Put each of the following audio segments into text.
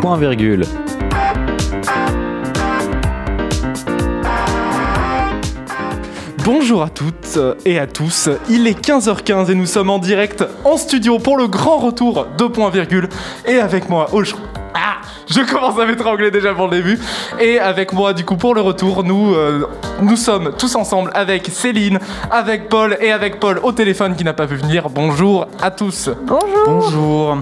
Point virgule. Bonjour à toutes et à tous, il est 15h15 et nous sommes en direct en studio pour le grand retour de Point Virgule. Et avec moi aujourd'hui... Ah je commence à m'étrangler déjà pour le début. Et avec moi, du coup, pour le retour, nous, euh, nous sommes tous ensemble avec Céline, avec Paul et avec Paul au téléphone qui n'a pas pu venir. Bonjour à tous. Bonjour. Bonjour.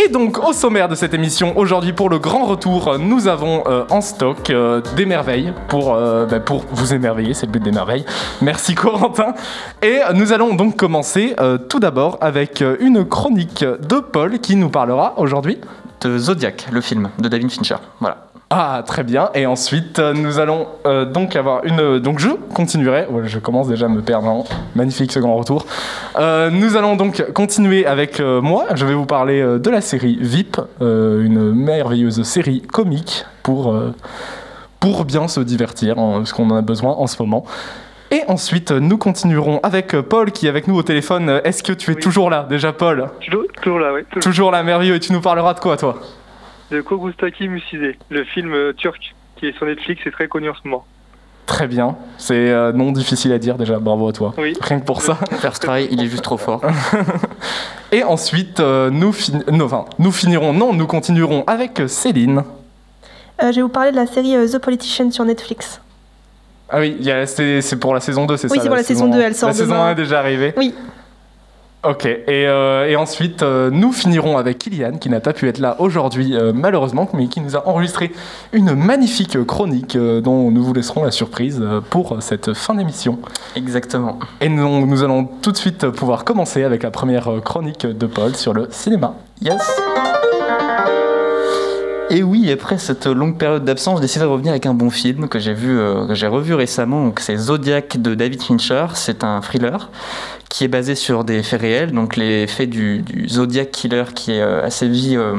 Et donc, au sommaire de cette émission, aujourd'hui, pour le grand retour, nous avons euh, en stock euh, des merveilles pour, euh, bah, pour vous émerveiller, c'est le but des merveilles. Merci Corentin. Et nous allons donc commencer tout d'abord avec une chronique de Paul qui nous parlera aujourd'hui de Zodiac, le film de David Fincher. Voilà. Ah, très bien. Et ensuite, euh, nous allons euh, donc avoir une. Donc, je continuerai. je commence déjà à me perdre. Hein. Magnifique ce grand retour. Euh, nous allons donc continuer avec moi. Je vais vous parler de la série VIP, une merveilleuse série comique pour, pour bien se divertir, hein, ce qu'on en a besoin en ce moment. Et ensuite, nous continuerons avec Paul qui est avec nous au téléphone. Est-ce que tu es toujours là? Déjà, Paul? Toujours, là, oui. Toujours. toujours là, merveilleux. Et tu nous parleras de quoi, toi? De Kogustaki Muside, le film euh, turc qui est sur Netflix et très connu en ce moment. Très bien, c'est euh, non difficile à dire déjà, bravo à toi. Oui. Rien que pour ça. First try, il est juste trop fort. et ensuite, euh, nous, enfin, nous finirons, non, nous continuerons avec Céline. je vais vous parler de la série The Politician sur Netflix. Ah oui, c'est pour la saison 2, c'est ça Oui, c'est pour la, saison 2, elle sort La saison 1 est déjà arrivée Oui. Ok, et, euh, ensuite euh, nous finirons avec Kylian qui n'a pas pu être là aujourd'hui euh, malheureusement, mais qui nous a enregistré une magnifique chronique dont nous vous laisserons la surprise pour cette fin d'émission. Exactement. Et nous, nous, allons tout de suite pouvoir commencer avec la première chronique de Paul sur le cinéma. Yes et oui, après cette longue période d'absence, j'ai décidé de revenir avec un bon film que j'ai vu, que j'ai revu récemment. c'est Zodiac de David Fincher. C'est un thriller qui est basé sur des faits réels, donc les faits du, Zodiac Killer qui est euh, assez sévi euh,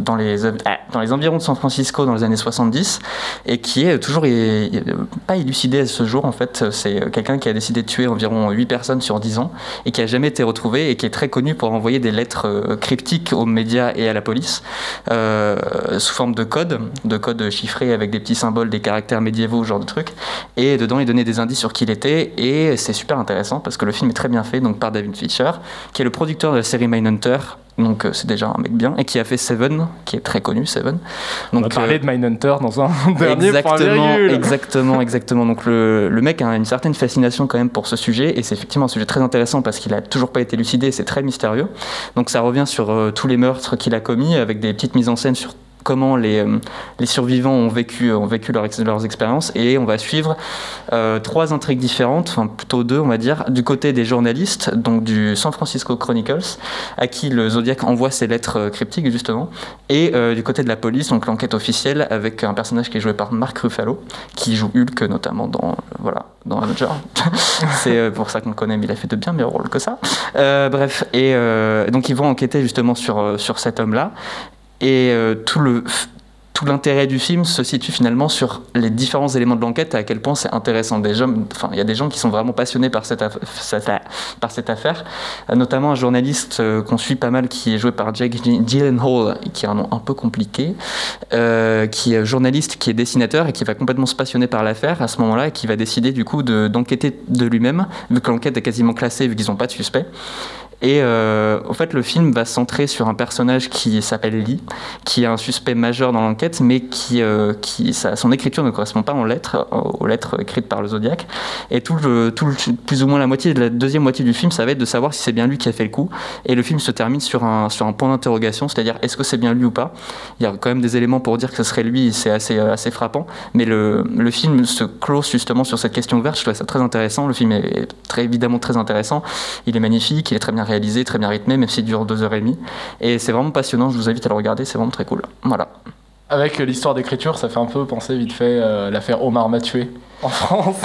dans, les, euh, dans les environs de San Francisco dans les années 70 et qui est toujours pas élucidé à ce jour en fait. C'est quelqu'un qui a décidé de tuer environ 8 personnes sur 10 ans et qui a jamais été retrouvé et qui est très connu pour envoyer des lettres cryptiques aux médias et à la police sous forme de code, de code chiffrés avec des petits symboles, des caractères médiévaux, ce genre de trucs. Et dedans, il donnait des indices sur qui il était et c'est super intéressant parce que le film est très bien fait donc par David Fincher, qui est le producteur de la série Mindhunter. Donc euh, c'est déjà un mec bien et qui a fait Seven, qui est très connu Seven. Donc, On va parler euh, de Mindhunter dans un dernier exactement, exactement, exactement. Donc le, le, mec a une certaine fascination quand même pour ce sujet et c'est effectivement un sujet très intéressant parce qu'il a toujours pas été lucidé, c'est très mystérieux. Donc ça revient sur euh, tous les meurtres qu'il a commis avec des petites mises en scène sur comment les, euh, les survivants ont vécu, leur, leurs expériences. Et on va suivre euh, trois intrigues différentes, enfin plutôt deux, on va dire, du côté des journalistes, donc du San Francisco Chronicles, à qui le Zodiac envoie ses lettres euh, cryptiques, justement, et du côté de la police, donc l'enquête officielle, avec un personnage qui est joué par Mark Ruffalo, qui joue Hulk notamment dans, voilà, dans Avenger. C'est pour ça qu'on le connaît, mais il a fait de bien meilleurs rôles que ça. bref, et donc ils vont enquêter justement sur cet homme-là. Et euh, tout le tout l'intérêt du film se situe finalement sur les différents éléments de l'enquête et à quel point c'est intéressant. Enfin, il y a des gens qui sont vraiment passionnés par cette, par cette affaire, euh, notamment un journaliste euh, qu'on suit pas mal qui est joué par Jake Gyllenhaal, qui a un nom un peu compliqué, qui est journaliste, qui est dessinateur et qui va complètement se passionner par l'affaire à ce moment-là et qui va décider du coup d'enquêter de, lui-même, vu que l'enquête est quasiment classée, vu qu'ils n'ont pas de suspect. Et euh, en fait, le film va centrer sur un personnage qui s'appelle Lee, qui est un suspect majeur dans l'enquête, mais qui, euh, qui son écriture ne correspond pas aux lettres, aux lettres écrites par le Zodiac. Et tout, le, tout plus ou moins la moitié la deuxième moitié du film, ça va être de savoir si c'est bien lui qui a fait le coup. Et le film se termine sur un, sur un point d'interrogation, c'est-à-dire est-ce que c'est bien lui ou pas? Il y a quand même des éléments pour dire que ce serait lui, c'est assez, assez frappant. Mais le, le film se close justement sur cette question ouverte. Je trouve ça très intéressant. Le film est très évidemment très intéressant. Il est magnifique, il est très bien réalisé, très bien rythmé, même s'il dure deux heures et demie. Et c'est vraiment passionnant, je vous invite à le regarder, c'est vraiment très cool. Voilà. Avec l'histoire d'écriture, ça fait un peu penser vite fait euh, l'affaire Omar m'a tué en France.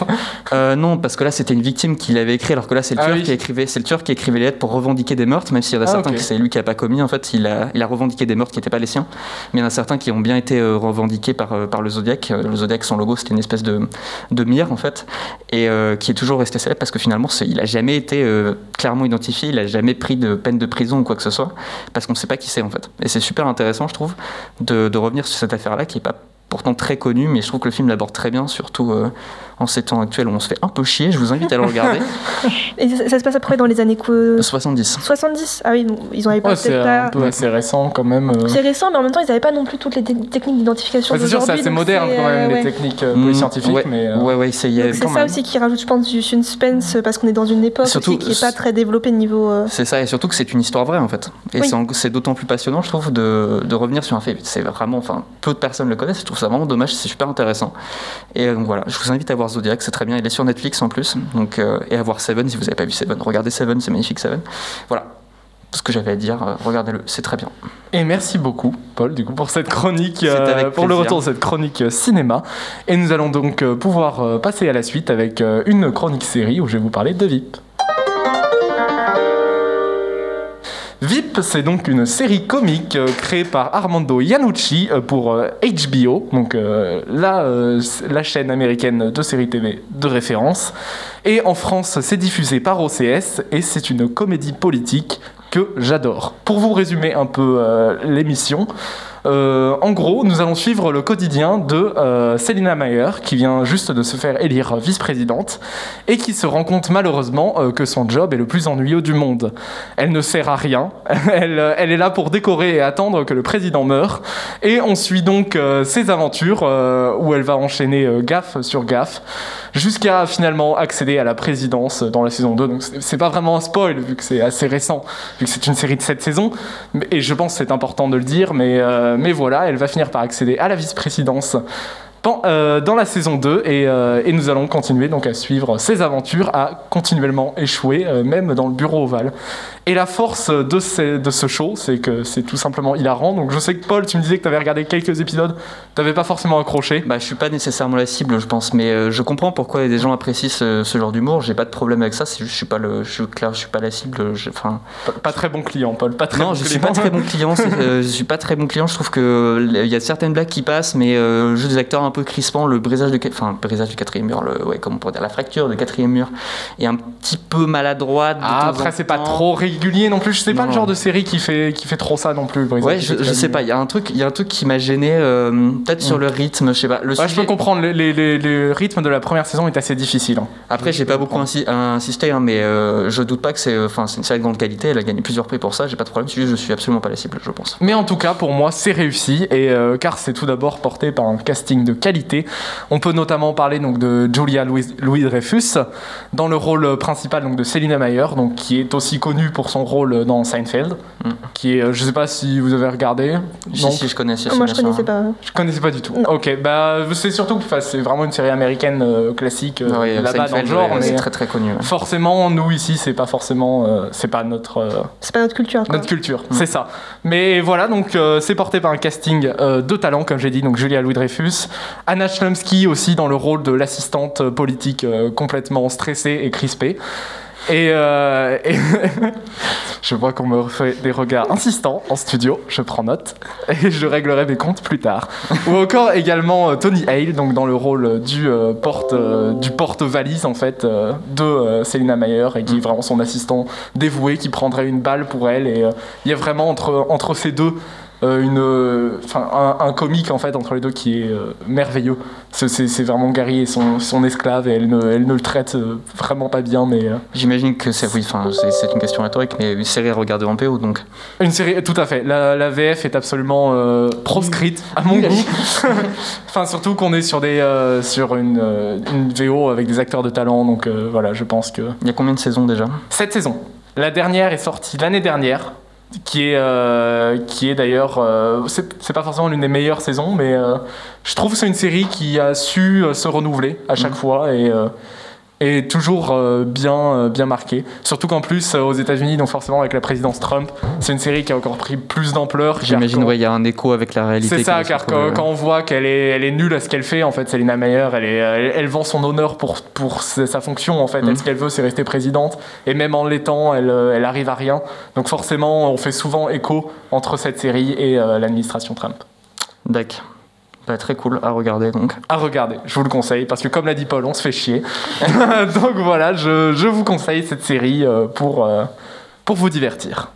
Euh, Non, parce que là c'était une victime qui l'avait écrit, alors que là c'est le, ah Turc qui écrivait, c'est le Turc qui écrivait les lettres pour revendiquer des meurtres, même s'il y en a ah, certains qui c'est lui qui n'a pas commis, en fait il a, il a revendiqué des meurtres qui n'étaient pas les siens, mais il y en a certains qui ont bien été euh, revendiqués par, euh, par le Zodiac. Le Zodiac, son logo, c'était une espèce de, de mire en fait, et qui est toujours resté célèbre parce que finalement il n'a jamais été clairement identifié, il a jamais pris de peine de prison ou quoi que ce soit, parce qu'on ne sait pas qui c'est en fait. Et c'est super intéressant, je trouve, de, de revenir sur cette affaire-là qui est pas pourtant très connu, mais je trouve que le film l'aborde très bien, surtout euh, en ces temps actuels où on se fait un peu chier. Je vous invite à le regarder. Et ça, ça se passe après dans les années quoi? 70. 70 Ah oui, donc ils en avaient pas Ouais, c'est un peu assez récent quand même. euh. C'est récent, mais en même temps, ils n'avaient pas non plus toutes les te- techniques d'identification. Ouais, c'est sûr, c'est assez moderne quand même, euh, les ouais. techniques euh, Mm, scientifiques, ouais, mais. euh, ouais, ouais, c'est il y a Donc C'est quand ça même. aussi qui rajoute, je pense, du suspense parce qu'on est dans une époque Surtout, aussi qui n'est pas très développée niveau. euh, C'est ça, et surtout que c'est une histoire vraie en fait. Et Oui. c'est d'autant plus passionnant, je trouve, de, de revenir sur un fait. C'est vraiment, enfin, peu de personnes le connaissent, je trouve ça vraiment dommage, c'est super intéressant. Et euh, donc voilà, je vous invite à voir Zodiac, c'est très bien, il est sur Netflix en plus, donc, euh, et à voir Seven si vous n'avez pas vu Seven. Regardez Seven, c'est magnifique Seven. Voilà, ce que j'avais à dire, euh, regardez-le, c'est très bien. Et merci beaucoup, Paul, du coup, pour cette chronique, euh, pour le plaisir. retour de cette chronique euh, cinéma. Et nous allons donc euh, pouvoir euh, passer à la suite avec euh, une chronique série où je vais vous parler de VIP. VIP, c'est donc une série comique euh, créée par Armando Iannucci euh, pour HBO, donc euh, la, euh, la chaîne américaine de séries TV de référence. Et en France, c'est diffusé par OCS et c'est une comédie politique que j'adore. Pour vous résumer un peu l'émission, euh, en gros, nous allons suivre le quotidien de euh, Selina Mayer, qui vient juste de se faire élire vice-présidente, et qui se rend compte malheureusement euh, que son job est le plus ennuyeux du monde. Elle ne sert à rien, elle, euh, elle est là pour décorer et attendre que le président meure, et on suit donc ses aventures, où elle va enchaîner gaffe sur gaffe, jusqu'à finalement accéder à la présidence dans la saison 2. Donc c'est pas vraiment un spoil, vu que c'est assez récent, vu que c'est une série de 7 saisons, et je pense que c'est important de le dire, mais, mais voilà, elle va finir par accéder à la vice-présidence euh, dans la saison 2 et, euh, et nous allons continuer donc à suivre ses aventures, à continuellement échouer, euh, même dans le bureau ovale. Et la force de, ces- de ce show, c'est que c'est tout simplement hilarant. Donc je sais que Paul, tu me disais que tu avais regardé quelques épisodes, tu n'avais pas forcément accroché. Bah, je suis pas nécessairement la cible, je pense, mais je comprends pourquoi des gens apprécient ce, ce genre d'humour. J'ai pas de problème avec ça. C'est juste, je suis pas le, je suis clair, je suis pas la cible. Enfin, Pas, pas très bon client, Paul, pas très non, bon je suis client. pas très bon client. je suis pas très bon client. Je trouve que il y a certaines blagues qui passent, mais juste des acteurs un peu crispants, le brisage de, enfin, le brisage du quatrième mur, le, ouais, comment on pourrait dire, la fracture du quatrième mur, est un petit peu maladroite. de Ah, après, c'est pas trop régulier non plus. Je sais pas le genre de série qui fait, qui fait trop ça non plus. le brisage Ouais, du je, je sais pas. Il y a un truc, il y a un truc qui m'a gêné, euh, peut-être sur le rythme, je sais pas. Le Ouais, je peux comprendre, le, rythme de la première saison est assez difficile. hein. Après, j'ai pas beaucoup insi- insisté, hein, mais euh, je doute pas que c'est, enfin, c'est une série de grande qualité. Elle a gagné plusieurs prix pour ça. J'ai pas de problème. Je suis absolument pas la cible, je pense. Mais en tout cas, pour moi, c'est réussi, et, euh, car c'est tout d'abord porté par un casting de qualité. On peut notamment parler donc, de Julia Louis, Louis Dreyfus, dans le rôle principal donc, de Selina Meyer, donc, qui est aussi connue pour son rôle dans Seinfeld. Mm. Qui est, euh, je sais pas si vous avez regardé. Si, Non, si, je connais. si, si, Moi, je connaissais hein. pas. je connaissais pas du tout. Non. Ok, bah c'est surtout que c'est vraiment une série américaine euh, classique euh, Ouais, là-bas dans le genre, c'est très très connu. ouais. forcément nous ici c'est pas forcément euh, c'est pas notre euh, C'est pas notre culture. Quoi. notre culture, c'est ça. Mais voilà, donc euh, c'est porté par un casting euh, de talent, comme j'ai dit, donc Julia Louis-Dreyfus, Anna Chlumsky aussi dans le rôle de l'assistante politique euh, complètement stressée et crispée. Et, euh, et je vois qu'on me refait des regards insistants en studio, je prends note, et je réglerai mes comptes plus tard. Ou encore également euh, Tony Hale, donc dans le rôle du euh, porte euh, du porte-valise en fait de Selina Meyer et qui est vraiment son assistant dévoué qui prendrait une balle pour elle. Et il y a vraiment entre entre ces deux une, euh, enfin, un, un comique en fait entre les deux qui est euh, merveilleux. C'est- vraiment Gary et son, son esclave et elle ne, elle ne le traite euh, vraiment pas bien. Mais euh, J'imagine que c'est, oui, enfin, c'est, une question rhétorique, mais une série à regarder en PO, donc. une série, tout à fait. La, la VF est absolument euh, proscrite à mon goût. enfin surtout qu'on est sur des euh, sur une, euh, une VO avec des acteurs de talent. Donc euh, voilà, je pense que Il y a combien de saisons déjà? Cette saison. La dernière est sortie l'année dernière, qui est, euh, qui est d'ailleurs, euh, c'est pas forcément l'une des meilleures saisons, mais euh, je trouve que c'est une série qui a su euh, se renouveler à chaque Mhm. fois et, et toujours euh, bien, euh, bien marquée. Surtout qu'en plus, euh, aux États-Unis, donc forcément avec la présidence Trump, c'est une série qui a encore pris plus d'ampleur. J'imagine, ouais, il y a un écho avec la réalité. c'est ça, car quand, quand on voit qu'elle est, elle est nulle à ce qu'elle fait, en fait, Selina Meyer, elle, est, elle, elle vend son honneur pour, pour sa fonction, en fait. Mhm. Elle, ce qu'elle veut, c'est rester présidente. Et même en l'étant, elle, elle arrive à rien. Donc forcément, on fait souvent écho entre cette série et euh, l'administration Trump. D'accord. Bah, très cool à regarder donc. À regarder, je vous le conseille, parce que comme l'a dit Paul, on se fait chier. donc voilà, je, je, vous conseille cette série euh, pour, euh, pour vous divertir.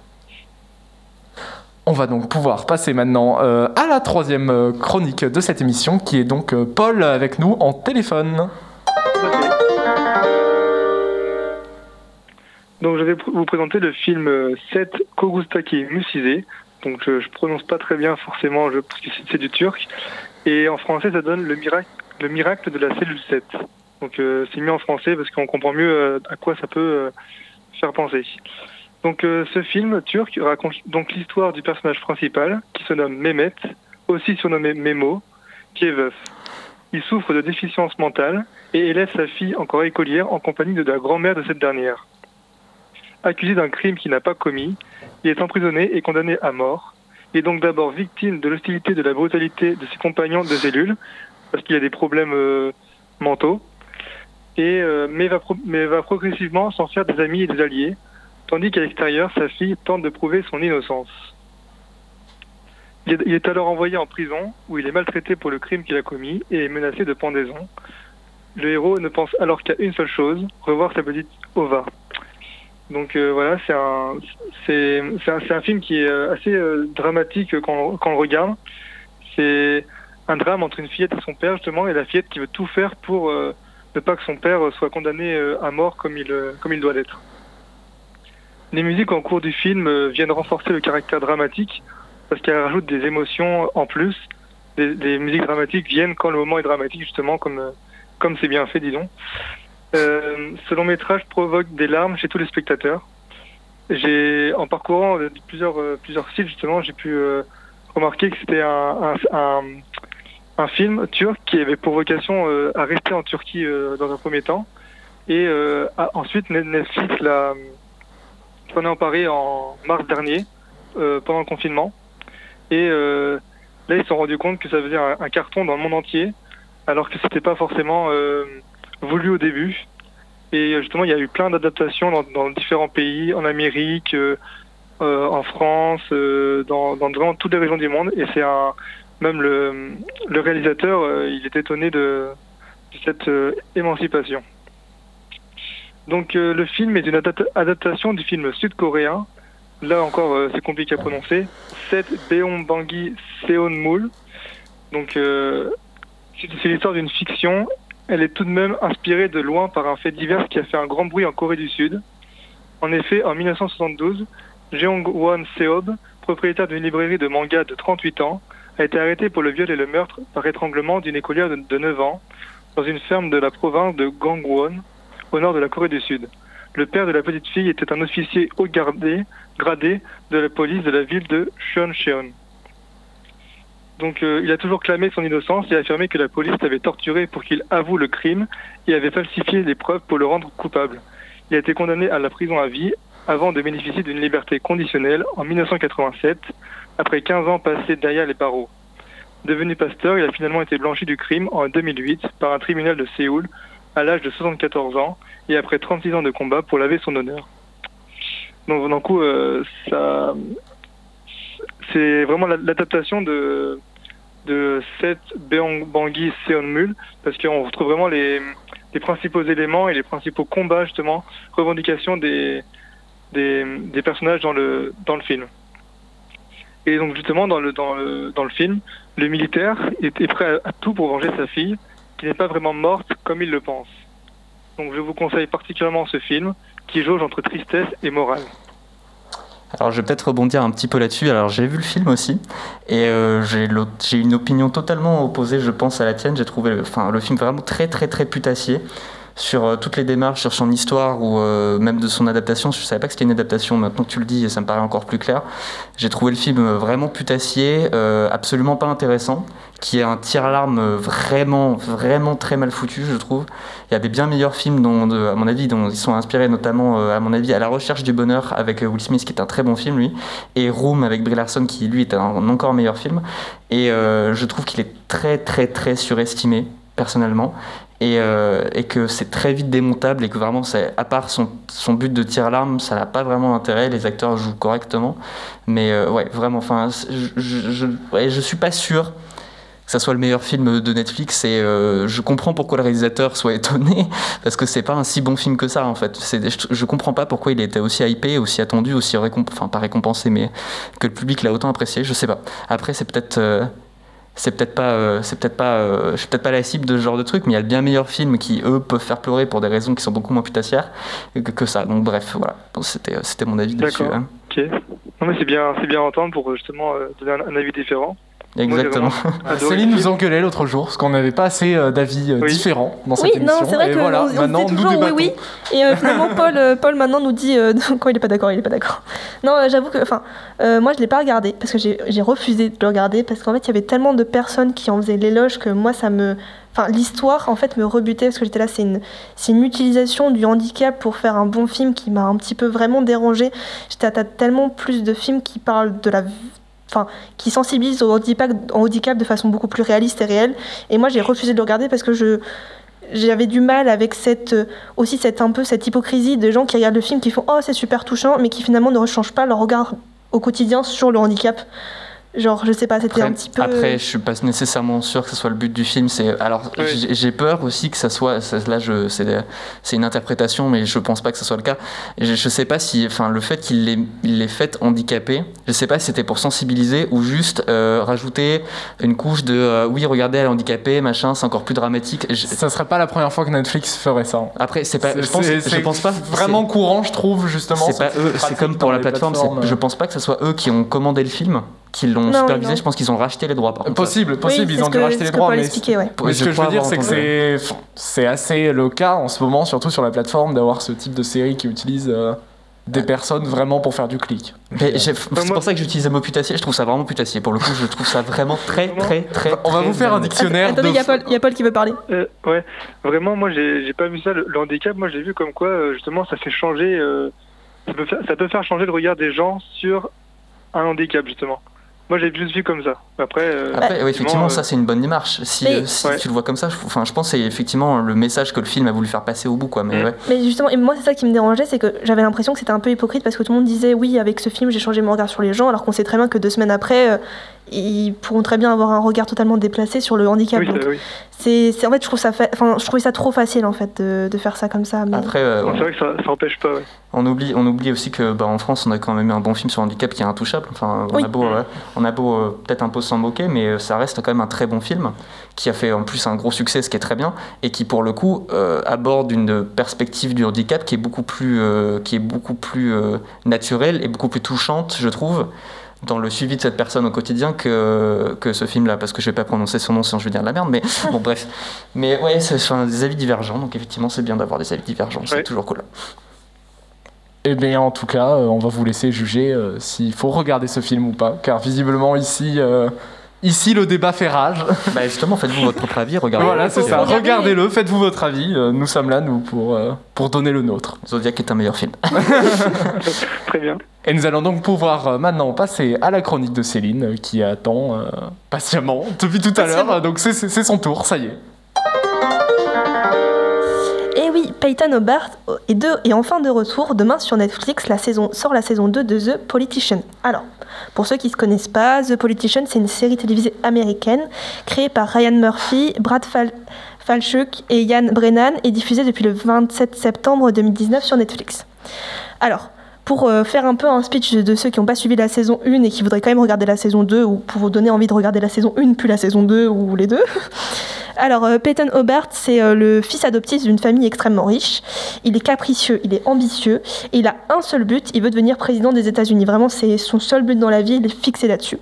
On va donc pouvoir passer maintenant euh, à la troisième chronique de cette émission, qui est donc euh, Paul avec nous en téléphone. Donc je vais vous présenter le film euh, 7 Kogustaki Musise. Donc je, je prononce pas très bien forcément je, parce que c'est du turc. Et en français ça donne le miracle, le miracle de la cellule 7. Donc euh, c'est mis en français parce qu'on comprend mieux euh, à quoi ça peut euh, faire penser. Donc ce film turc raconte donc l'histoire du personnage principal qui se nomme Mehmet, aussi surnommé Memo, qui est veuf. Il souffre de déficience mentale et élève sa fille encore écolière en compagnie de la grand-mère de cette dernière. Accusé d'un crime qu'il n'a pas commis, il est emprisonné et condamné à mort. Il est donc d'abord victime de l'hostilité et de la brutalité de ses compagnons de cellule, parce qu'il a des problèmes euh, mentaux, et, euh, mais, va mais va progressivement s'en faire des amis et des alliés, tandis qu'à l'extérieur, sa fille tente de prouver son innocence. Il est, il est alors envoyé en prison, où il est maltraité pour le crime qu'il a commis et est menacé de pendaison. Le héros ne pense alors qu'à une seule chose, revoir sa petite Ova. Donc euh, voilà, c'est un, c'est, c'est un, film qui est euh, assez euh, dramatique quand, quand on le regarde. C'est un drame entre une fillette et son père justement, et la fillette qui veut tout faire pour euh, ne pas que son père soit condamné euh, à mort comme il, euh, comme il doit l'être. Les musiques en cours du film euh, viennent renforcer le caractère dramatique parce qu'elles rajoutent des émotions en plus. Les, musiques dramatiques viennent quand le moment est dramatique justement, comme euh, comme c'est bien fait, disons. Euh, ce long métrage provoque des larmes chez tous les spectateurs. J'ai, en parcourant euh, plusieurs, euh, plusieurs sites, justement, j'ai pu remarquer que c'était un, un, un, film turc qui avait pour vocation à rester en Turquie dans un premier temps. Et euh, ensuite, Net- Netflix l'a s'en est emparé en mars dernier, euh, pendant le confinement. Et euh, là, ils se sont rendus compte que ça faisait un, un carton dans le monde entier, alors que c'était pas forcément voulu au début. Et euh, justement, il y a eu plein d'adaptations dans, différents pays, en Amérique, euh, euh, en France, dans, dans vraiment toutes les régions du monde. Et c'est un, même le, réalisateur, il est étonné de, cette émancipation. Donc le film est une adapta- adaptation du film sud-coréen. Là encore, c'est compliqué à prononcer. Set Beon Bangui Seonmul. Donc euh, c'est c'est l'histoire d'une fiction. Elle est tout de même inspirée de loin par un fait divers qui a fait un grand bruit en Corée du Sud. En effet, en 1972, Jeong-won Seob, propriétaire d'une librairie de manga de 38 ans, a été arrêté pour le viol et le meurtre par étranglement d'une écolière de, de 9 ans dans une ferme de la province de Gangwon, au nord de la Corée du Sud. Le père de la petite fille était un officier haut gradé, gradé de la police de la ville de Cheoncheon. Donc euh, il a toujours clamé son innocence et affirmé que la police l'avait torturé pour qu'il avoue le crime et avait falsifié les preuves pour le rendre coupable. Il a été condamné à la prison à vie avant de bénéficier d'une liberté conditionnelle en 1987, après 15 ans passés derrière les barreaux. Devenu pasteur, il a finalement été blanchi du crime en 2008 par un tribunal de Séoul à l'âge de 74 ans et après 36 ans de combat pour laver son honneur. Donc, d'un coup, euh, ça, c'est vraiment la- l'adaptation de de Seth Beong Bangui Seonmul parce qu'on retrouve vraiment les, les principaux éléments et les principaux combats justement, revendications des des, personnages dans le dans le film. Et donc justement dans le dans le dans le film, le militaire est, prêt à tout pour venger sa fille, qui n'est pas vraiment morte comme il le pense. Donc je vous conseille particulièrement ce film, qui jauge entre tristesse et morale. Alors je vais peut-être rebondir un petit peu là-dessus. Alors j'ai vu le film aussi et euh, j'ai une opinion totalement opposée, je pense, à la tienne. J'ai trouvé le, enfin, le film vraiment très très très putassier sur euh, toutes les démarches, sur son histoire ou euh, même de son adaptation. Je savais pas que c'était une adaptation. Maintenant que tu le dis, ça me paraît encore plus clair. J'ai trouvé le film vraiment putassier, euh, absolument pas intéressant, qui est un tir à l'arme euh, vraiment vraiment très mal foutu, je trouve. Il y a des bien meilleurs films, dont, à mon avis, dont ils sont inspirés, notamment, euh, à mon avis, à La Recherche du Bonheur avec euh, Will Smith, qui est un très bon film, lui, et Room avec Brie Larson, qui lui est un, encore meilleur film. Et euh, je trouve qu'il est très, très, très surestimé, personnellement, et, euh, et que c'est très vite démontable, et que vraiment, à part son, son but de tir à l'arme, ça n'a pas vraiment intérêt. Les acteurs jouent correctement, mais euh, ouais, vraiment, enfin, je, je, ouais, je suis pas sûr que ça soit le meilleur film de Netflix et euh, je comprends pourquoi le réalisateur soit étonné parce que c'est pas un si bon film que ça en fait. Je, je comprends pas pourquoi il était aussi hypé, aussi attendu, aussi enfin pas récompensé mais que le public l'a autant apprécié. Je sais pas. Après c'est peut-être c'est peut-être pas euh, c'est peut-être pas euh, je suis peut-être pas la cible de ce genre de truc mais il y a de bien meilleurs films qui eux peuvent faire pleurer pour des raisons qui sont beaucoup moins putassières que, que ça. Donc bref voilà. Bon, c'était c'était mon avis dessus. Hein. Ok. Non mais c'est bien, c'est bien entendre pour euh, justement euh, donner un, un avis différent. Exactement. Céline nous engueulait l'autre jour parce qu'on n'avait pas assez euh, d'avis euh, Oui. différents dans Oui, cette non, émission. c'est vrai et que voilà, on, maintenant dit nous toujours oui, débattons. oui. Et euh, finalement, Paul, euh, Paul maintenant nous dit euh, quand il est pas d'accord, il est pas d'accord. Non, euh, j'avoue que, enfin, euh, moi je l'ai pas regardé parce que j'ai refusé de le regarder parce qu'en fait il y avait tellement de personnes qui en faisaient l'éloge que moi ça me, enfin l'histoire en fait me rebutait parce que j'étais là, c'est une, c'est une utilisation du handicap pour faire un bon film qui m'a un petit peu vraiment dérangée. J'étais à t'as tellement plus de films qui parlent de la Enfin, qui sensibilisent au handicap, handicap de façon beaucoup plus réaliste et réelle. Et moi, j'ai refusé de le regarder parce que je, j'avais du mal avec cette euh, aussi cette un peu cette hypocrisie de gens qui regardent le film qui font oh c'est super touchant mais qui finalement ne rechangent pas leur regard au quotidien sur le handicap genre je sais pas c'était un petit peu après, je suis pas nécessairement sûr que ce soit le but du film. C'est alors Oui. j'ai- peur aussi que ça soit ça- là je c'est c'est une interprétation, mais je pense pas que ce soit le cas. Je, je sais pas si enfin le fait qu'il les il les fait handicapés, je sais pas si c'était pour sensibiliser ou juste euh, rajouter une couche de euh, oui regardez elle est handicapée machin c'est encore plus dramatique. Je- Ça serait pas la première fois que Netflix ferait ça. après c'est pas je pense je pense pas Vraiment courant, je trouve justement. c'est pas eux, c'est comme pour la plateforme. plateformes. Je pense pas que ce soit eux qui ont commandé le film, qui l'ont supervisé. non. Je pense qu'ils ont racheté les droits. Par contre. Possible, Oui, possible, ils ont dû racheter les droits, mais ouais. Mais ce que je veux dire, c'est que c'est assez le cas en ce moment, surtout sur la plateforme, d'avoir ce type de série qui utilise euh, des personnes vraiment pour faire du clic. Mais j'ai- c'est pour ça que j'utilise le mot putassier. Je trouve ça vraiment putassier. Pour le coup, je trouve ça vraiment très, très, très. On va vous faire un dictionnaire attendez de... il y, a Paul- il y a Paul qui veut parler Euh, ouais, vraiment, moi j'ai pas vu ça. Le, le handicap, moi j'ai vu comme quoi euh, justement ça fait changer, euh, ça, peut faire, ça peut faire changer le regard des gens sur un handicap justement. Moi j'ai plus vu comme ça. Après, euh, Après, oui, effectivement, euh, ça c'est une bonne démarche. Si, Mais- euh, si Ouais. tu le vois comme ça, je, enfin, je pense que c'est effectivement le message que le film a voulu faire passer au bout, quoi. Mais Mm. ouais. mais justement et moi c'est ça qui me dérangeait c'est que j'avais l'impression que c'était un peu hypocrite parce que tout le monde disait oui avec ce film j'ai changé mon regard sur les gens alors qu'on sait très bien que deux semaines après euh, ils pourront très bien avoir un regard totalement déplacé sur le handicap oui, Donc, ça- oui. c'est c'est- en fait je trouve ça fa- enfin je trouvais ça trop facile en fait de, de faire ça comme ça mais... Après, euh, c'est vrai que ça, ça empêche pas. On oublie, on oublie aussi que bah, en France, on a quand même eu un bon film sur le handicap qui est intouchable. Enfin, on Oui. a beau, on a beau euh, peut-être un peu s'en moquer, mais euh, ça reste quand même un très bon film qui a fait en plus un gros succès, ce qui est très bien, et qui pour le coup euh, aborde une perspective du handicap qui est beaucoup plus, euh, qui est beaucoup plus naturelle et beaucoup plus touchante, je trouve dans le suivi de cette personne au quotidien que, que ce film-là, parce que je vais pas prononcer son nom sinon je vais dire de la merde, mais bon bref. Mais ouais, c'est enfin, des avis divergents, donc effectivement c'est bien d'avoir des avis divergents, c'est toujours cool. Eh bien, en tout cas, euh, on va vous laisser juger euh, s'il faut regarder ce film ou pas, car visiblement ici, euh, ici le débat fait rage. Bah justement, faites-vous votre propre avis, regardez. voilà, c'est ça. Regardez-le, faites-vous votre avis. nous sommes là, nous, pour, pour donner le nôtre. Zodiac est un meilleur film. Très bien. Et nous allons donc pouvoir maintenant passer à la chronique de Céline, qui attend euh, patiemment depuis tout à l'heure. Donc c'est son tour, ça y est. Oui, Peyton Hobart est, de, est enfin de retour. Demain sur Netflix, la saison, sort la saison 2 de The Politician. Alors, pour ceux qui ne se connaissent pas, The Politician, c'est une série télévisée américaine créée par Ryan Murphy, Brad Fal Falchuk et Ian Brennan et diffusée depuis le 27 septembre 2019 sur Netflix. Alors, pour euh, faire un peu un speech de ceux qui n'ont pas suivi la saison 1 et qui voudraient quand même regarder la saison 2 ou pour vous donner envie de regarder la saison 1 puis la saison 2 ou les deux. Alors, euh, Peyton Hobart, c'est euh, le fils adoptif d'une famille extrêmement riche. Il est capricieux, il est ambitieux et il a un seul but, il veut devenir président des États-Unis. Vraiment, c'est son seul but dans la vie, il est fixé là-dessus.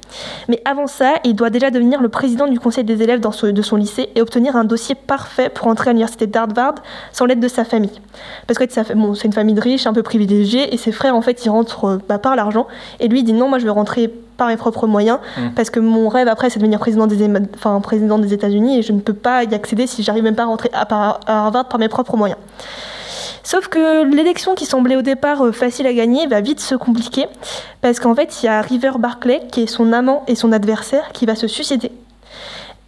Mais avant ça, il doit déjà devenir le président du conseil des élèves de son lycée et obtenir un dossier parfait pour entrer à l'université d'Harvard sans l'aide de sa famille. Parce que c'est une famille de riches, un peu privilégiée, et ses frères, en fait, ils rentrent euh, bah, par l'argent. Et lui, il dit non, moi, je veux rentrer par mes propres moyens, Mm. parce que mon rêve après, c'est de devenir président des, Éma- enfin, président des États-Unis, et je ne peux pas y accéder si j'arrive même pas à rentrer à, Harvard par mes propres moyens. Sauf que l'élection qui semblait au départ euh, facile à gagner va vite se compliquer, parce qu'en fait, il y a River Barclay, qui est son amant et son adversaire, qui va se suicider.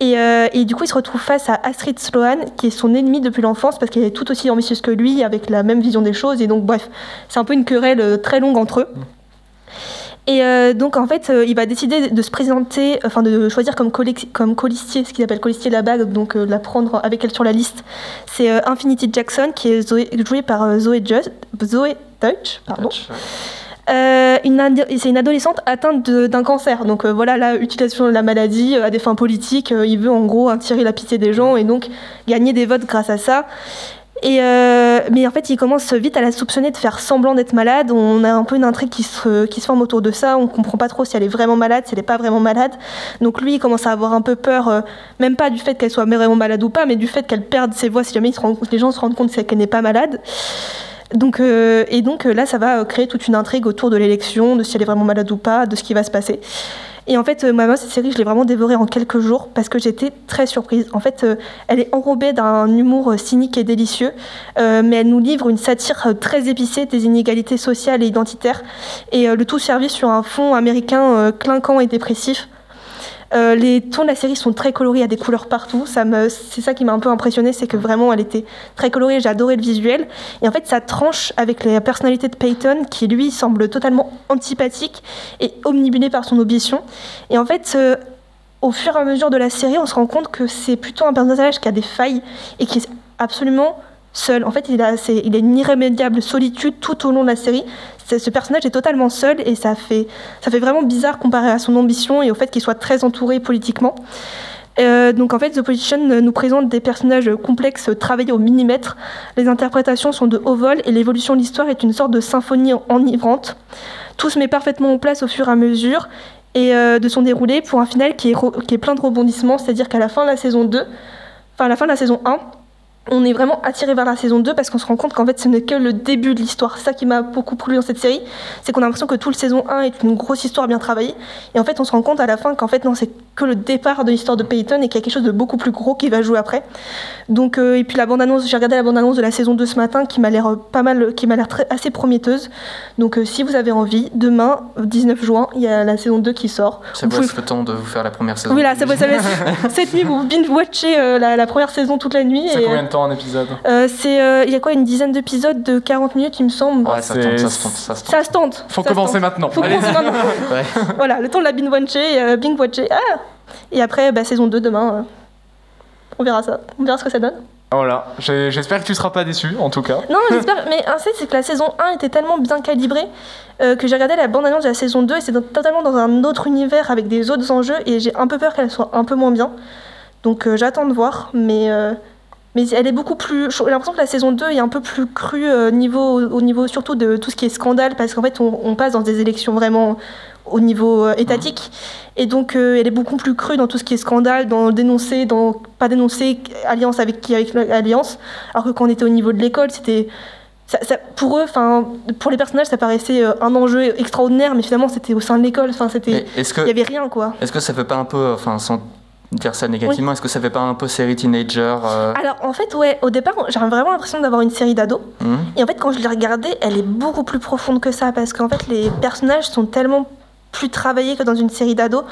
Et, euh, et du coup, il se retrouve face à Astrid Sloan, qui est son ennemie depuis l'enfance, parce qu'elle est tout aussi ambitieuse que lui, avec la même vision des choses. Et donc, bref, c'est un peu une querelle euh, très longue entre eux. Et euh, donc en fait, euh, il va décider de se présenter, enfin de choisir comme, colistier, ce qu'il appelle colistier la bague, donc euh, la prendre avec elle sur la liste. C'est euh, Infinity Jackson qui est Zoé- jouée par euh, Zoé, Just, Zoé Deutsch. Pardon. Euh, c'est une adolescente atteinte d'un cancer. Donc euh, voilà, la utilisation de la maladie à des fins politiques. euh, il veut en gros attirer la pitié des gens et donc gagner des votes grâce à ça. Et euh, mais en fait, il commence vite à la soupçonner de faire semblant d'être malade. On a un peu une intrigue qui se, qui se forme autour de ça. On comprend pas trop si elle est vraiment malade, si elle est pas vraiment malade. Donc lui, il commence à avoir un peu peur, euh, même pas du fait qu'elle soit vraiment malade ou pas, mais du fait qu'elle perde ses voix si jamais les gens se rendent compte qu'elle n'est pas malade. Donc, euh, et donc là, ça va créer toute une intrigue autour de l'élection, de si elle est vraiment malade ou pas, de ce qui va se passer. Et en fait, euh, moi, cette série, je l'ai vraiment dévorée en quelques jours parce que j'étais très surprise. En fait, euh, elle est enrobée d'un humour euh, cynique et délicieux, euh, mais elle nous livre une satire très épicée des inégalités sociales et identitaires, et le tout servi sur un fond américain clinquant et dépressif. Euh, les tons de la série sont très colorés, il y a des couleurs partout. C'est ça qui m'a un peu impressionné, c'est que vraiment elle était très colorée. J'ai adoré le visuel. Et en fait, ça tranche avec la personnalité de Peyton, qui lui semble totalement antipathique et omnibulé par son ambition. Et en fait, euh, au fur et à mesure de la série, on se rend compte que c'est plutôt un personnage qui a des failles et qui est absolument seul. En fait, il a, c'est, il une irrémédiable solitude tout au long de la série. Ce personnage est totalement seul et ça fait, ça fait vraiment bizarre comparé à son ambition et au fait qu'il soit très entouré politiquement. Euh, donc en fait, The Politician nous présente des personnages complexes travaillés au millimètre. Les interprétations sont de haut vol et l'évolution de l'histoire est une sorte de symphonie enivrante. Tout se met parfaitement en place au fur et à mesure et euh, de son déroulé pour un final qui est, plein de rebondissements, c'est-à-dire qu'à la fin de la saison 2, enfin à la fin de la saison 1, on est vraiment attiré vers la saison 2 parce qu'on se rend compte qu'en fait ce n'est que le début de l'histoire. Ça qui m'a beaucoup plu dans cette série, c'est qu'on a l'impression que tout le saison 1 est une grosse histoire bien travaillée et en fait on se rend compte à la fin qu'en fait non c'est que le départ de l'histoire de Peyton et qu'il y a quelque chose de beaucoup plus gros qui va jouer après. Donc euh, et puis la bande annonce, j'ai regardé la bande annonce de la saison 2 ce matin qui m'a l'air euh, pas mal qui m'a l'air assez prometteuse. Donc euh, si vous avez envie, demain 19 juin, il y a la saison 2 qui sort. Ça Vous vous pouvez- laisse le temps de vous faire la première saison. Oui là, ça, ça, cette nuit vous binge-watchez euh, la, la première saison toute la nuit et, combien de temps un épisode euh, c'est, euh, il y a quoi, une dizaine d'épisodes de 40 minutes, il me semble. Ouais, ça se tente, ça se tente, ça se tente. Ça se tente. Faut ça commencer tente. maintenant. Faut Allez. commencer maintenant. Ouais. voilà, le temps de la binge-watcher, euh, binge-watcher. Ah Et après, bah, saison 2 demain. euh, on verra ça. On verra ce que ça donne. Voilà, j'espère que tu seras pas déçu en tout cas. Non, j'espère. Mais un fait, c'est que la saison 1 était tellement bien calibrée euh, que j'ai regardé la bande-annonce de la saison 2 et c'est totalement dans un autre univers avec des autres enjeux et j'ai un peu peur qu'elle soit un peu moins bien. Donc euh, j'attends de voir, mais. euh, mais elle est beaucoup plus. J'ai l'impression que la saison 2 est un peu plus crue euh, niveau, au niveau surtout de tout ce qui est scandale, parce qu'en fait, on, on passe dans des élections vraiment au niveau euh, étatique. Et donc, euh, elle est beaucoup plus crue dans tout ce qui est scandale, dans dénoncer, dans pas dénoncer, alliance avec qui, avec l'alliance. Alors que quand on était au niveau de l'école, c'était. Ça, ça- pour eux, enfin, pour les personnages, ça paraissait un enjeu extraordinaire, mais finalement, c'était au sein de l'école. Enfin, c'était. Il y que, avait rien, quoi. est-ce que ça fait pas un peu, enfin, sans dire ça négativement, est-ce que ça fait pas un peu série teenager euh, Alors, en fait, ouais, au départ, j'avais vraiment l'impression d'avoir une série d'ados. hmm Et en fait, quand je l'ai regardée, elle est beaucoup plus profonde que ça, parce qu'en fait, les personnages sont tellement plus travaillés que dans une série d'ados.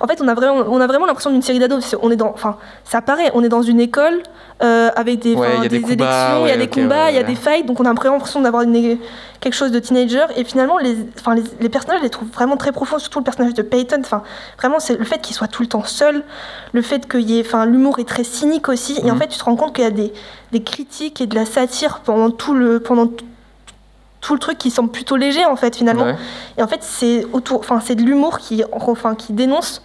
En fait, on a vraiment, on a vraiment l'impression d'une série d'ados. qu'on est dans, enfin, ça paraît, on est dans une école euh, avec des, Ouais, combats, élections, il y a des combats, ouais, il y a des fights, donc on a vraiment l'impression d'avoir une- quelque chose de teenager. Et finalement, les, enfin, les, les personnages, je les trouve vraiment très profonds, surtout le personnage de Peyton. Enfin, vraiment, c'est le fait qu'il soit tout le temps seul, le fait qu'il y ait, enfin, l'humour est très cynique aussi. Et en Mhm. fait, tu te rends compte qu'il y a des, des critiques et de la satire pendant tout le, pendant tout- tout le truc qui semble plutôt léger en fait finalement. Ouais. Et en fait, c'est autour, enfin, c'est de l'humour qui, enfin, qui dénonce.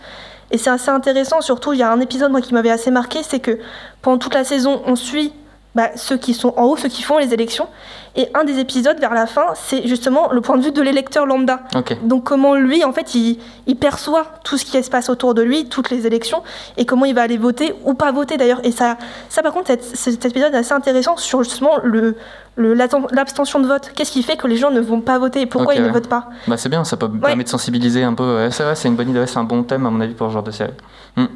Et c'est assez intéressant. Surtout, il y a un épisode moi, qui m'avait assez marqué, c'est que pendant toute la saison, on suit bah, ceux qui sont en haut, ceux qui font les élections. Et un des épisodes vers la fin, c'est justement le point de vue de l'électeur lambda. Donc comment lui, en fait, il, il perçoit tout ce qui se passe autour de lui, toutes les élections, et comment il va aller voter ou pas voter d'ailleurs. Et ça, ça par contre, cet, cet épisode est assez intéressant sur justement le, l'abstention de vote. Qu'est-ce qui fait que les gens ne vont pas voter? Et pourquoi ils ne ouais. votent pas? Bah c'est bien, ça peut permettre de sensibiliser un peu. Ouais, c'est une bonne idée, ouais, c'est un bon thème à mon avis pour ce genre de série. Hmm.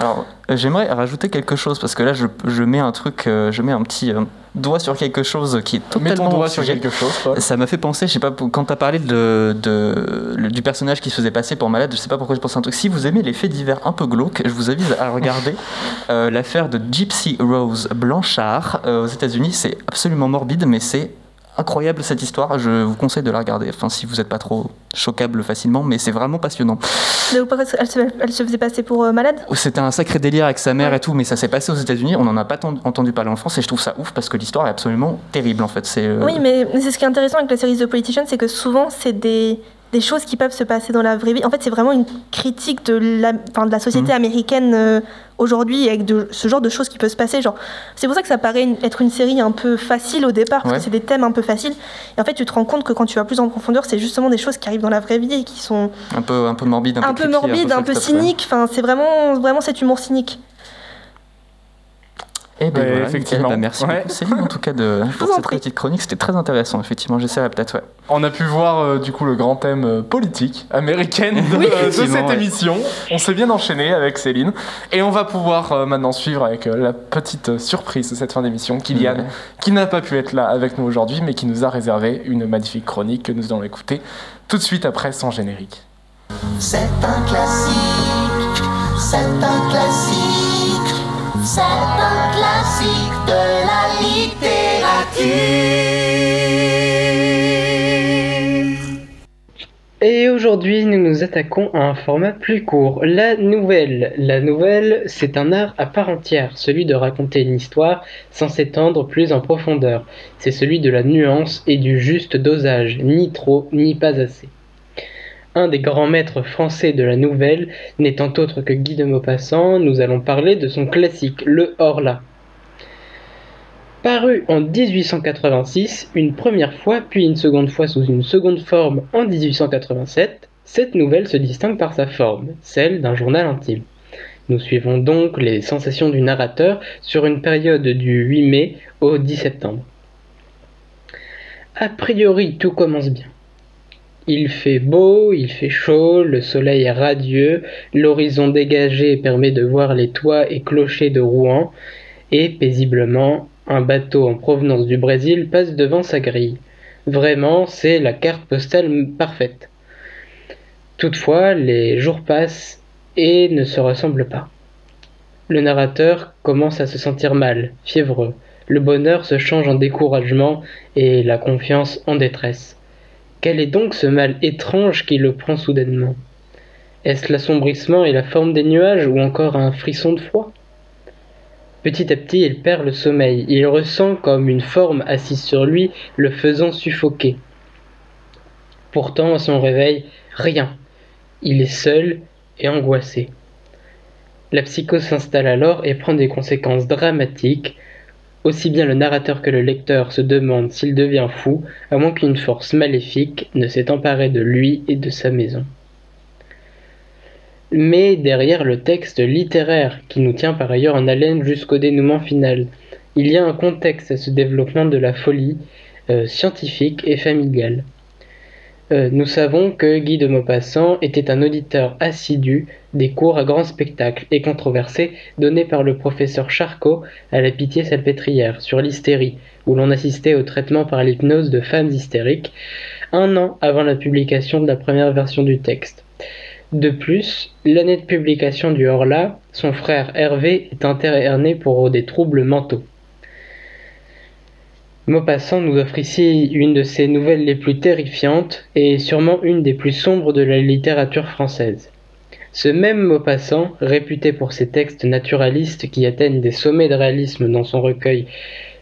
Alors, euh, j'aimerais rajouter quelque chose parce que là, je, je mets un truc, euh, je mets un petit euh, doigt sur quelque chose qui est Mets totalement ton doigt sur quelque chose. quoi. Ça m'a fait penser, je sais pas, quand t'as parlé de, de- le- du personnage qui se faisait passer pour malade, je sais pas pourquoi je pense à un truc. Si vous aimez les faits divers un peu glauques, je vous invite à regarder euh, l'affaire de Gypsy Rose Blanchard aux États-Unis. C'est absolument morbide, mais c'est incroyable cette histoire. Je vous conseille de la regarder. Enfin, si vous n'êtes pas trop choquable facilement, mais c'est vraiment passionnant. Elle se, elle se faisait passer pour euh, malade? C'était un sacré délire avec sa mère et tout, mais ça s'est passé aux États-Unis. On n'en a pas entendu parler en France et je trouve ça ouf parce que l'histoire est absolument terrible en fait. C'est euh, Oui, mais mais c'est ce qui est intéressant avec la série The Politician, c'est que souvent, c'est des, des choses qui peuvent se passer dans la vraie vie. En fait, c'est vraiment une critique de la, enfin, de la société Mhm. américaine euh, aujourd'hui, avec de, ce genre de choses qui peuvent se passer. Genre, c'est pour ça que ça paraît une- être une série un peu facile au départ, parce Ouais. que c'est des thèmes un peu faciles. Et en fait, tu te rends compte que quand tu vas plus en profondeur, c'est justement des choses qui arrivent dans la vraie vie et qui sont un peu un peu morbide, un, un peu morbides, un peu ouais. cyniques. Enfin, c'est vraiment, vraiment cet humour cynique. Eh ben Ouais, voilà, effectivement. nickel. Bah, merci Ouais. beaucoup Céline en tout cas de, pour cette prie. petite chronique. C'était très intéressant effectivement. J'essaierai peut-être ouais. On a pu voir euh, du coup le grand thème euh, politique américaine de, Oui, euh, de effectivement, cette ouais. émission. On s'est bien enchaîné avec Céline et on va pouvoir euh, maintenant suivre avec euh, la petite surprise de cette fin d'émission, Kylian, Ouais. qui n'a pas pu être là avec nous aujourd'hui, mais qui nous a réservé une magnifique chronique que nous allons écouter tout de suite après son générique. C'est un classique, c'est un classique, c'est un Et aujourd'hui, nous nous attaquons à un format plus court, la nouvelle. La nouvelle, c'est un art à part entière, celui de raconter une histoire sans s'étendre plus en profondeur. C'est celui de la nuance et du juste dosage, ni trop, ni pas assez. Un des grands maîtres français de la nouvelle n'étant autre que Guy de Maupassant, nous allons parler de son classique, le Horla. Paru en 1886, une première fois, puis une seconde fois sous une seconde forme en 1887, cette nouvelle se distingue par sa forme, celle d'un journal intime. Nous suivons donc les sensations du narrateur sur une période du 8 mai au 10 septembre. A priori, tout commence bien. Il fait beau, il fait chaud, le soleil est radieux, l'horizon dégagé permet de voir les toits et clochers de Rouen, et paisiblement, un bateau en provenance du Brésil passe devant sa grille. Vraiment, c'est la carte postale parfaite. Toutefois, les jours passent et ne se ressemblent pas. Le narrateur commence à se sentir mal, fiévreux. Le bonheur se change en découragement et la confiance en détresse. Quel est donc ce mal étrange qui le prend soudainement? Est-ce l'assombrissement et la forme des nuages ou encore un frisson de froid Petit à petit, il perd le sommeil. Il ressent comme une forme assise sur lui, le faisant suffoquer. Pourtant, à son réveil, rien. Il est seul et angoissé. La psychose s'installe alors et prend des conséquences dramatiques. Aussi bien le narrateur que le lecteur se demandent s'il devient fou, à moins qu'une force maléfique ne s'est emparée de lui et de sa maison. Mais derrière le texte littéraire, qui nous tient par ailleurs en haleine jusqu'au dénouement final, il y a un contexte à ce développement de la folie euh, scientifique et familiale. Euh, nous savons que Guy de Maupassant était un auditeur assidu des cours à grand spectacle et controversés donnés par le professeur Charcot à la Pitié Salpêtrière sur l'hystérie, où l'on assistait au traitement par l'hypnose de femmes hystériques, un an avant la publication de la première version du texte. De plus, l'année de publication du Horla, son frère Hervé est interné pour des troubles mentaux. Maupassant nous offre ici une de ses nouvelles les plus terrifiantes et sûrement une des plus sombres de la littérature française. Ce même Maupassant, réputé pour ses textes naturalistes qui atteignent des sommets de réalisme dans son recueil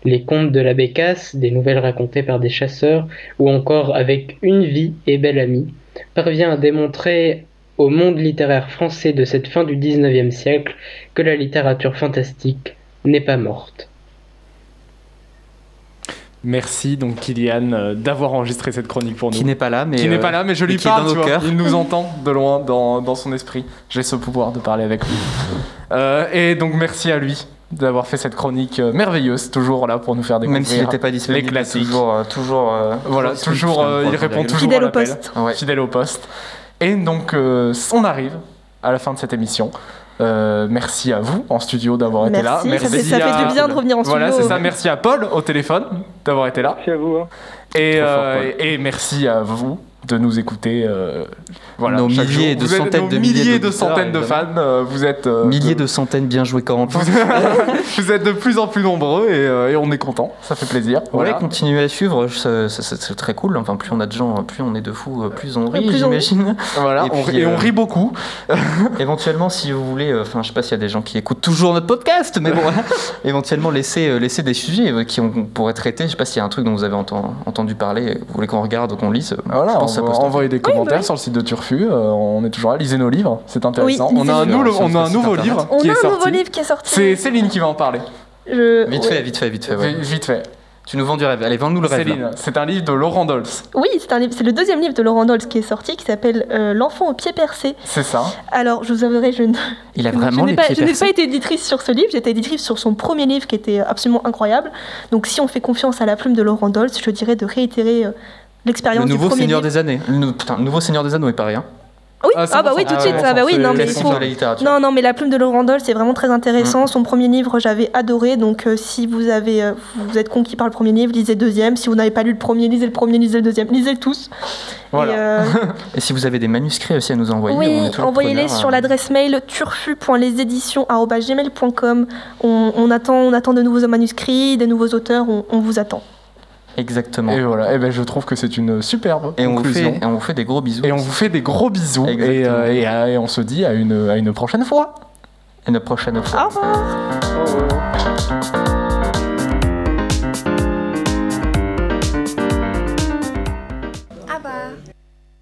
Les contes de la Bécasse, des nouvelles racontées par des chasseurs, ou encore avec Une vie et belle amie, parvient à démontrer au monde littéraire français de cette fin du XIXe siècle que la littérature fantastique n'est pas morte. Merci donc Kylian euh, d'avoir enregistré cette chronique pour nous. Qui n'est pas là, mais qui n'est euh, pas là, mais je lui parle, dans tu nos vois. cœurs. Il nous entend de loin dans, dans son esprit. J'ai ce pouvoir de parler avec lui. Euh, et donc merci à lui d'avoir fait cette chronique euh, merveilleuse, toujours là pour nous faire découvrir Même s'il n'était pas disponible, les classiques. toujours, euh, toujours, euh, Voilà, toujours, euh, il répond toujours Fidèle à au poste. Ouais. Fidèle au poste. Et donc, euh, on arrive à la fin de cette émission. Euh, merci à vous en studio d'avoir été là. Merci, ça fait, ça à- fait du bien de revenir en studio. Voilà, c'est ça. Merci à Paul au téléphone d'avoir été là. Merci à vous. hein. Et, Trop fort, euh, et merci à vous de nous écouter. euh, voilà, Nos milliers jour. de êtes centaines de milliers milliers de centaines de fans. euh, vous êtes euh, Milliers de centaines, bien joué Corentin. vous êtes de plus en plus nombreux et, euh, et on est content. Ça fait plaisir. Voilà, Voilà. continuez à suivre, c'est très cool. Enfin, plus on a de gens, plus on est de fous, euh, plus on rit, j'imagine. Voilà, Et on- puis, et on euh, rit beaucoup. Éventuellement, si vous voulez, euh, enfin, je sais pas s'il y a des gens qui écoutent toujours notre podcast, mais bon, éventuellement, laissez, euh, laissez des sujets euh, qui on pourrait traiter. Je sais pas s'il y a un truc dont vous avez enten- entendu parler, euh, vous voulez qu'on regarde ou qu'on lise. euh, Voilà, je pense ça envoyer des commentaires oui. sur le site de Turfu. euh, on est toujours là. Lisez nos livres, c'est intéressant. Oui, on, a un nou- on a nouveau livre On qui a est un nouveau sorti. livre qui est sorti. C'est Céline qui va en parler. Je- Vite ouais. fait, vite fait, vite fait. ouais. Vite fait. Tu nous vends du rêve. Allez, vends-nous le rêve. Céline, c'est un livre de Laurent Dolce. Oui, c'est le deuxième livre de Laurent Dolce qui est sorti, qui s'appelle euh, L'enfant au pied percé. C'est ça. Alors, je vous avouerai, je ne, Il a vraiment n'ai les pas, pieds je n'ai percés. pas été éditrice sur ce livre, j'étais éditrice sur son premier livre qui était absolument incroyable. Donc, si on fait confiance à la plume de Laurent Dolce, je dirais de réitérer euh, Le l'expérience du nouveau premier Seigneur livre. des Années. Le, putain, le nouveau Seigneur des Anneaux est pareil. Hein. Oui, Ah, ah, bah oui, tout de Ah, suite, ah bah oui, non mais il faut... Non, non, mais La plume de Laurent Dolce, c'est vraiment très intéressant. Mm. Son premier livre, j'avais adoré. Donc, euh, si vous avez, euh, vous êtes conquis par le premier livre, lisez le deuxième. Si vous n'avez pas lu le premier, lisez le premier, lisez le deuxième, lisez-le tous. Voilà. Et, euh, Et si vous avez des manuscrits aussi à nous envoyer, oui, envoyez-les sur hein. l'adresse mail turfu.leséditions@gmail.com. On, on attend, on attend de nouveaux manuscrits, des nouveaux auteurs. On, on vous attend. Exactement. Et voilà. Et ben, je trouve que c'est une superbe Et on, vous conclusion. fait, et on vous fait des gros bisous. Et on vous fait des gros bisous et, euh, et, euh, et on se dit à une, à une prochaine fois. Et une prochaine fois. Au revoir. Au revoir.